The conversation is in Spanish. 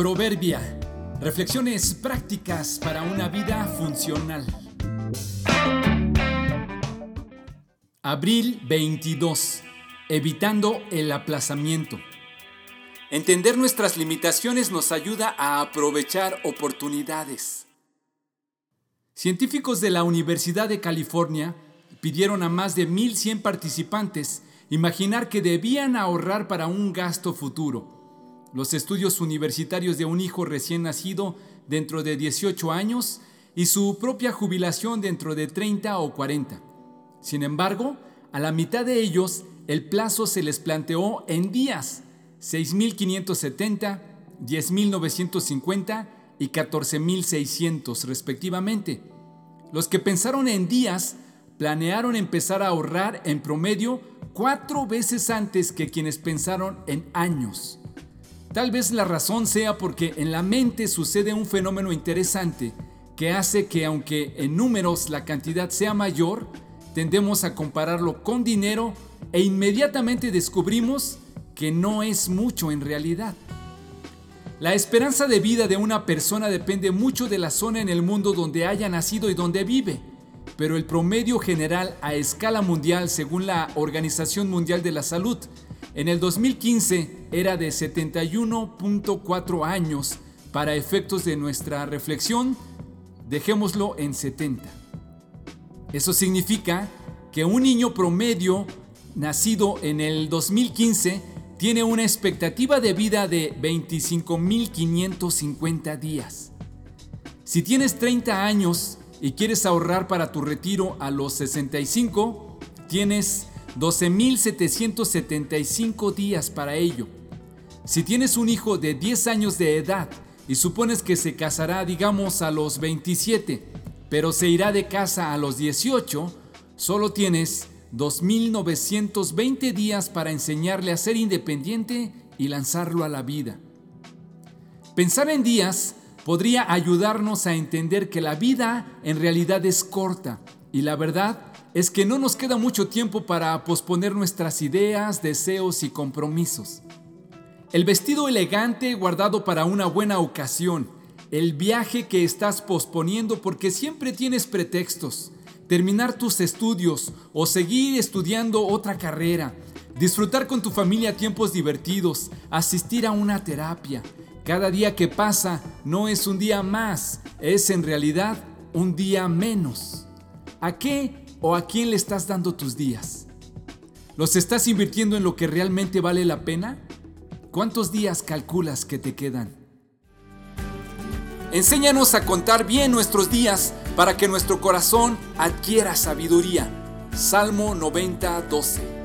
Proverbia. Reflexiones prácticas para una vida funcional. Abril 22. Evitando el aplazamiento. Entender nuestras limitaciones nos ayuda a aprovechar oportunidades. Científicos de la Universidad de California pidieron a más de 1.100 participantes imaginar que debían ahorrar para un gasto futuro. Los estudios universitarios de un hijo recién nacido dentro de 18 años y su propia jubilación dentro de 30 o 40. Sin embargo, a la mitad de ellos el plazo se les planteó en días, 6.570, 10.950 y 14.600 respectivamente. Los que pensaron en días planearon empezar a ahorrar en promedio cuatro veces antes que quienes pensaron en años. Tal vez la razón sea porque en la mente sucede un fenómeno interesante que hace que aunque en números la cantidad sea mayor, tendemos a compararlo con dinero e inmediatamente descubrimos que no es mucho en realidad. La esperanza de vida de una persona depende mucho de la zona en el mundo donde haya nacido y donde vive pero el promedio general a escala mundial según la Organización Mundial de la Salud en el 2015 era de 71.4 años. Para efectos de nuestra reflexión, dejémoslo en 70. Eso significa que un niño promedio nacido en el 2015 tiene una expectativa de vida de 25.550 días. Si tienes 30 años y quieres ahorrar para tu retiro a los 65, tienes 12.775 días para ello. Si tienes un hijo de 10 años de edad y supones que se casará, digamos, a los 27, pero se irá de casa a los 18, solo tienes 2.920 días para enseñarle a ser independiente y lanzarlo a la vida. Pensar en días podría ayudarnos a entender que la vida en realidad es corta y la verdad es que no nos queda mucho tiempo para posponer nuestras ideas, deseos y compromisos. El vestido elegante guardado para una buena ocasión, el viaje que estás posponiendo porque siempre tienes pretextos, terminar tus estudios o seguir estudiando otra carrera, disfrutar con tu familia tiempos divertidos, asistir a una terapia, cada día que pasa no es un día más, es en realidad un día menos. ¿A qué o a quién le estás dando tus días? ¿Los estás invirtiendo en lo que realmente vale la pena? ¿Cuántos días calculas que te quedan? Enséñanos a contar bien nuestros días para que nuestro corazón adquiera sabiduría. Salmo 90, 12.